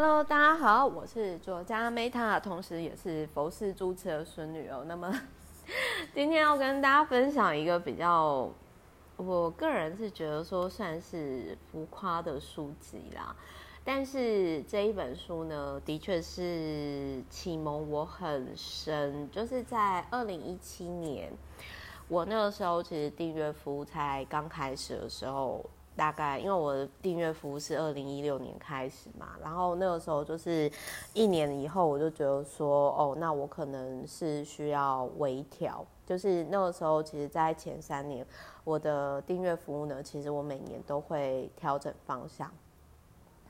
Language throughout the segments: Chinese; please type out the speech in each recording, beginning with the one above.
Hello，大家好，我是作家 Meta，同时也是佛寺主持的孙女哦。那么 今天要跟大家分享一个比较，我个人是觉得说算是浮夸的书籍啦。但是这一本书呢，的确是启蒙我很深，就是在二零一七年，我那个时候其实订阅服务才刚开始的时候。大概因为我的订阅服务是二零一六年开始嘛，然后那个时候就是一年以后，我就觉得说，哦，那我可能是需要微调。就是那个时候，其实，在前三年，我的订阅服务呢，其实我每年都会调整方向。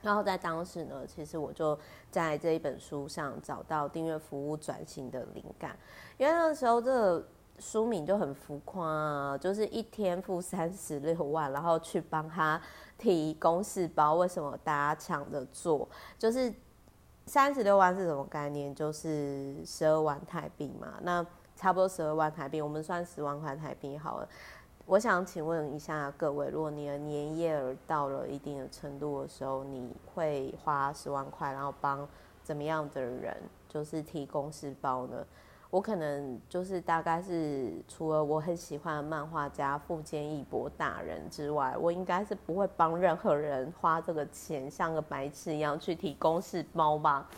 然后在当时呢，其实我就在这一本书上找到订阅服务转型的灵感，因为那个时候这个。书名就很浮夸啊，就是一天付三十六 万，然后去帮他提公事包，为什么大家抢着做？就是三十六万是什么概念？就是十二万台币嘛。那差不多十二万台币，我们算十万块台币好了。我想请问一下各位，如果你的年业额到了一定的程度的时候，你会花十万块，然后帮怎么样的人，就是提公事包呢？我可能就是大概是除了我很喜欢的漫画家富坚义博大人之外，我应该是不会帮任何人花这个钱，像个白痴一样去提公事包吧。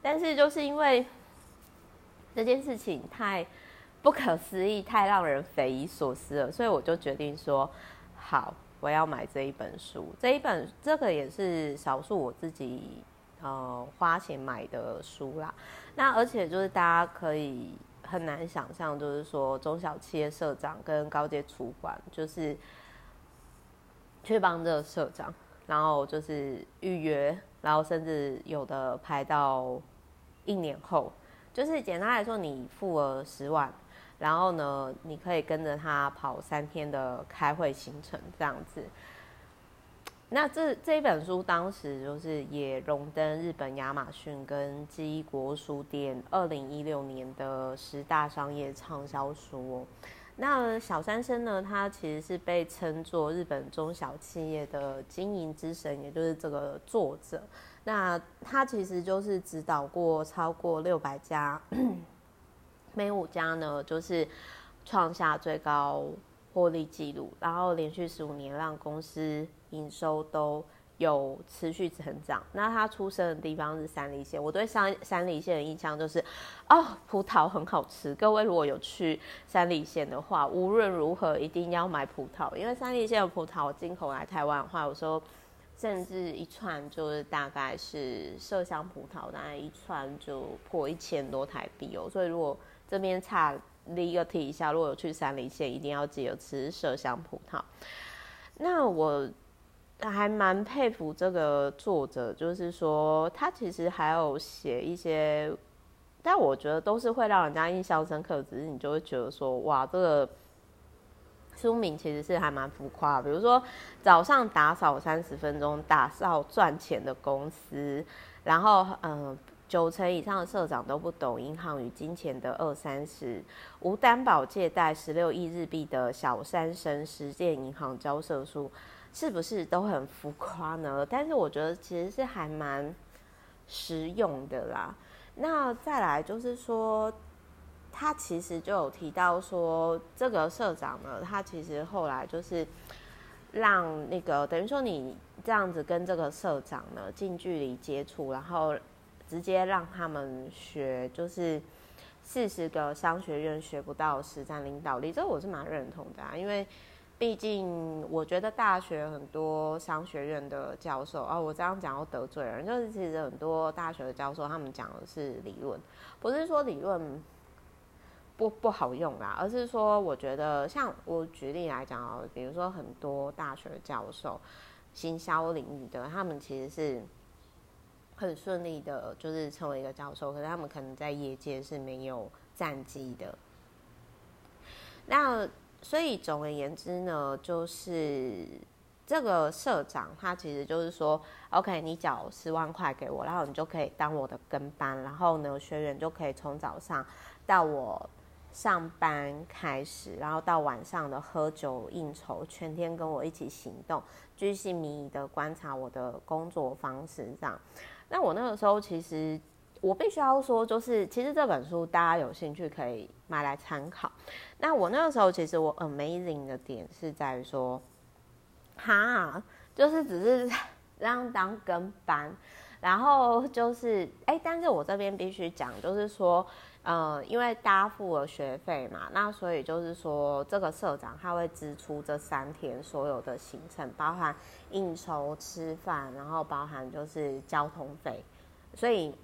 但是就是因为这件事情太不可思议，太让人匪夷所思了，所以我就决定说，好，我要买这一本书。这一本这个也是少数我自己呃花钱买的书啦。那而且就是大家可以很难想象，就是说中小企业社长跟高阶主管，就是去帮这个社长，然后就是预约，然后甚至有的排到一年后，就是简单来说，你付了十万，然后呢，你可以跟着他跑三天的开会行程这样子。那这这一本书当时就是也荣登日本亚马逊跟纪伊国书店二零一六年的十大商业畅销书哦。那小山伸呢，他其实是被称作日本中小企业的经营之神，也就是这个作者。那他其实就是指导过超过六百家，每五家呢就是创下最高获利记录，然后连续十五年让公司营收都有持续成长。那他出生的地方是山梨县，我对山山梨县的印象就是，哦，葡萄很好吃。各位如果有去山梨县的话，无论如何一定要买葡萄，因为山梨县的葡萄进口来台湾的话，有时候甚至一串就是大概是麝香葡萄，大概一串就破一千多台币哦。所以如果这边差。第一个提一下，如果有去山梨县，一定要记得吃麝香葡萄。那我还蛮佩服这个作者，就是说他其实还有写一些，但我觉得都是会让人家印象深刻。只是你就会觉得说，哇，这个书名其实是还蛮浮夸。比如说早上打扫三十分钟，打扫赚钱的公司，然后嗯。九成以上的社长都不懂银行与金钱的二三十，无担保借贷十六亿日币的小山伸实践银行交涉书，是不是都很浮夸呢？但是我觉得其实是还蛮实用的啦。那再来就是说，他其实就有提到说，这个社长呢，他其实后来就是让那个等于说你这样子跟这个社长呢近距离接触，然后。直接让他们学，就是四十个商学院学不到实战领导力，这我是蛮认同的啊。因为毕竟我觉得大学很多商学院的教授啊，我这样讲要得罪人，就是其实很多大学的教授他们讲的是理论，不是说理论不不好用啦，而是说我觉得像我举例来讲哦，比如说很多大学教授，行销领域的，他们其实是。很顺利的，就是成为一个教授，可是他们可能在业界是没有战绩的。那所以总而言之呢，就是这个社长他其实就是说，OK，你缴十万块给我，然后你就可以当我的跟班，然后呢，学员就可以从早上到我上班开始，然后到晚上的喝酒应酬，全天跟我一起行动，居心靡遗的观察我的工作方式，这样。那我那个时候其实我必须要说，就是其实这本书大家有兴趣可以买来参考。那我那个时候其实我 amazing 的点是在于说，哈，就是只是让当跟班，然后就是哎，但是我这边必须讲，就是说。呃，因为大家付了学费嘛，那所以就是说，这个社长他会支出这三天所有的行程，包含应酬、吃饭，然后包含就是交通费。所以，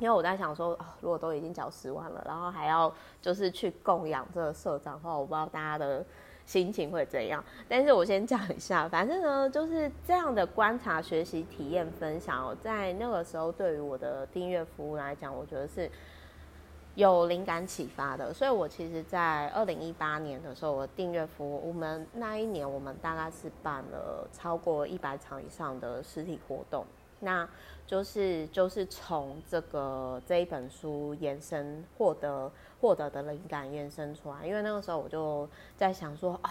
因为我在想说，如果都已经缴十万了，然后还要就是去供养这个社长的话，我不知道大家的心情会怎样。但是我先讲一下，反正呢，就是这样的观察、学习、体验、分享，在那个时候对于我的订阅服务来讲，我觉得是。有灵感启发的，所以我其实，在二零一八年的时候，我订阅服务，我们那一年我们大概是办了超过一百场以上的实体活动，那就是就是从这个这一本书延伸获得获得的灵感延伸出来，因为那个时候我就在想说啊，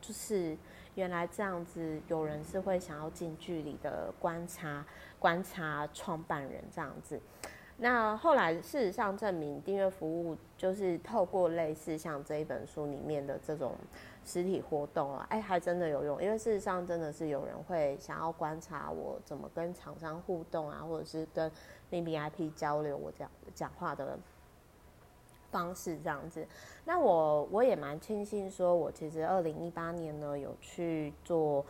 就是原来这样子有人是会想要近距离的观察观察创办人这样子。那后来，事实上证明，订阅服务就是透过类似像这一本书里面的这种实体活动啊，哎，还真的有用。因为事实上，真的是有人会想要观察我怎么跟厂商互动啊，或者是跟 VIP 交流我这样讲话的方式这样子。那我我也蛮庆幸，说我其实二零一八年呢有去做。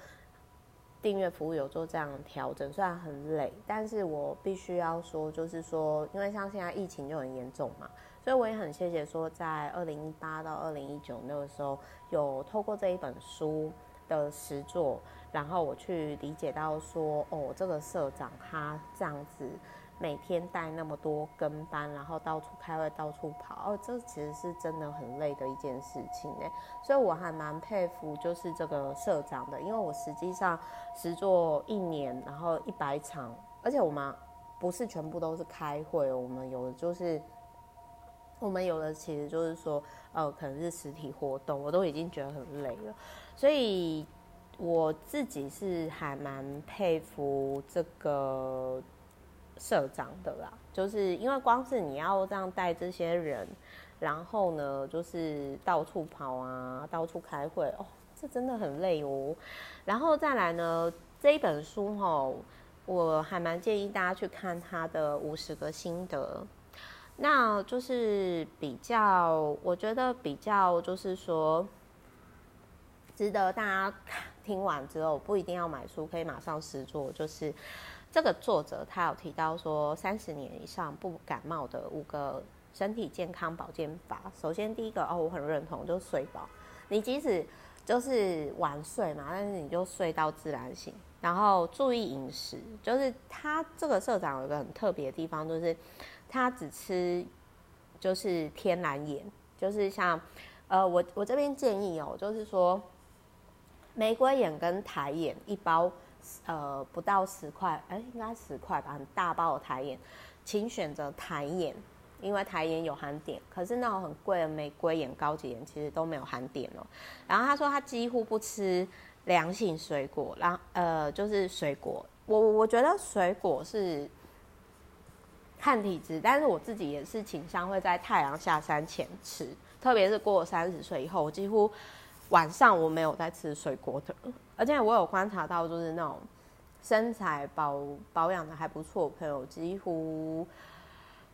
订阅服务有做这样调整，虽然很累，但是我必须要说，就是说，因为像现在疫情就很严重嘛，所以我也很谢谢说，在二零一八到二零一九那个时候，有透过这一本书的实作，然后我去理解到说，哦，这个社长他这样子。每天带那么多跟班，然后到处开会，到处跑，哦，这其实是真的很累的一件事情哎，所以我还蛮佩服就是这个社长的，因为我实际上实做一年，然后一百场，而且我们不是全部都是开会，我们有的就是我们有的其实就是说，呃，可能是实体活动，我都已经觉得很累了，所以我自己是还蛮佩服这个。社长的啦，就是因为光是你要这样带这些人，然后呢，就是到处跑啊，到处开会哦，这真的很累哦。然后再来呢，这一本书哈，我还蛮建议大家去看他的五十个心得，那就是比较，我觉得比较就是说，值得大家听完之后不一定要买书，可以马上实做，就是。这个作者他有提到说，三十年以上不感冒的五个身体健康保健法。首先第一个哦，我很认同，就是睡饱。你即使就是晚睡嘛，但是你就睡到自然醒。然后注意饮食，就是他这个社长有一个很特别的地方，就是他只吃就是天然盐，就是像呃我我这边建议哦，就是说玫瑰盐跟台盐一包。呃，不到十块，哎，应该十块吧，很大包的台盐，请选择台盐，因为台盐有含碘，可是那种很贵的玫瑰盐、高级盐其实都没有含碘哦。然后他说他几乎不吃凉性水果，然后呃，就是水果，我我觉得水果是看体质，但是我自己也是倾向会在太阳下山前吃，特别是过三十岁以后，我几乎。晚上我没有在吃水果的，而且我有观察到，就是那种身材保保养的还不错朋友，几乎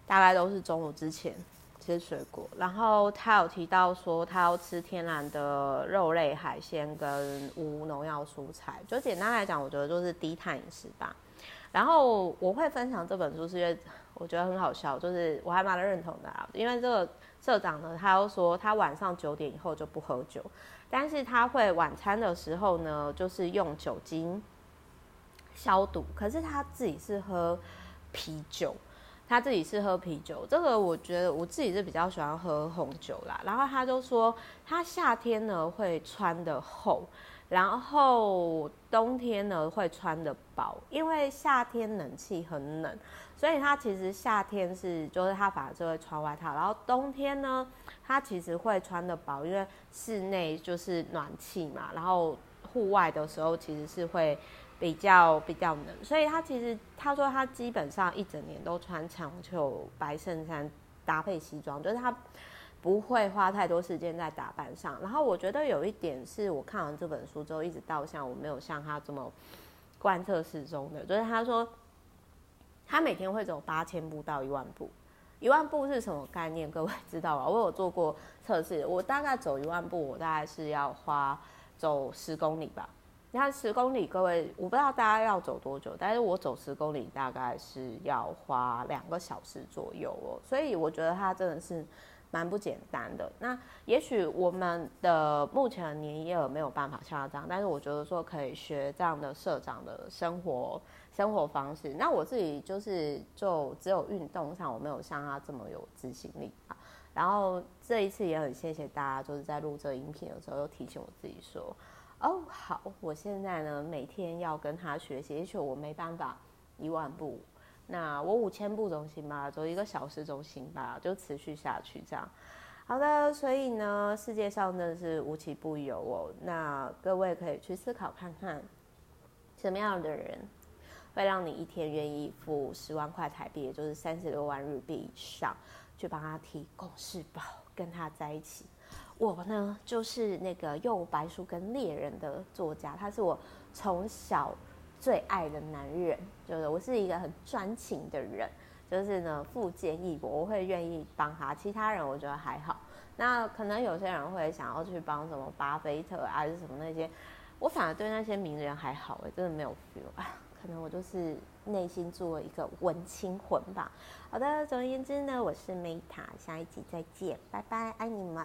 大概都是中午之前吃水果。然后他有提到说，他要吃天然的肉类、海鲜跟无农药蔬菜。就简单来讲，我觉得就是低碳饮食吧。然后我会分享这本书，是因为我觉得很好笑，就是我还蛮认同的啊。因为这个社长呢，他又说他晚上九点以后就不喝酒。但是他会晚餐的时候呢，就是用酒精消毒。可是他自己是喝啤酒，他自己是喝啤酒。这个我觉得我自己是比较喜欢喝红酒啦。然后他就说，他夏天呢会穿得厚，然后冬天呢会穿得薄，因为夏天冷气很冷，所以他其实夏天是就是他反而就会穿外套，然后冬天呢。他其实会穿得薄，因为室内就是暖气嘛，然后户外的时候其实是会比较比较冷，所以他其实他说他基本上一整年都穿长袖白衬衫搭配西装，就是他不会花太多时间在打扮上。然后我觉得有一点是我看完这本书之后，一直到现在我没有像他这么贯彻始终的，就是他说他每天会走八千步到一万步。一万步是什么概念？各位 知道吧？我有做过测试，我大概走一万步，我大概是要花走十公里吧。你看十公里，各位，我不知道大家要走多久，但是我走十公里大概是要花两个小时左右哦。所以我觉得它真的是蛮不简单的。那也许我们的目前的年夜没有办法像他这样，但是我觉得说可以学这样的社长的生活。生活方式，那我自己就是就只有运动上，我没有像他这么有执行力啊。然后这一次也很谢谢大家，就是在录这音频的时候，又提醒我自己说：“哦，好，我现在呢每天要跟他学习。也许我没办法一万步，那我五千步总行吧，走一个小时总行吧，就持续下去这样。好的，所以呢，世界上真的是无奇不有哦。那各位可以去思考看看，什么样的人。会让你一天愿意付十万块台币，也就是三十六万日币以上，去帮他提供事包，跟他在一起。我呢，就是那个用白书跟猎人的作家，他是我从小最爱的男人，就是我是一个很专情的人，就是呢，富建议我，我会愿意帮他。其他人我觉得还好，那可能有些人会想要去帮什么巴菲特啊，还是什么那些，我反而对那些名人还好，哎，真的没有 feel 啊。可能我就是内心做了一个文青魂吧。好的，总而言之呢，我是 Meta，下一集再见，拜拜，爱你们。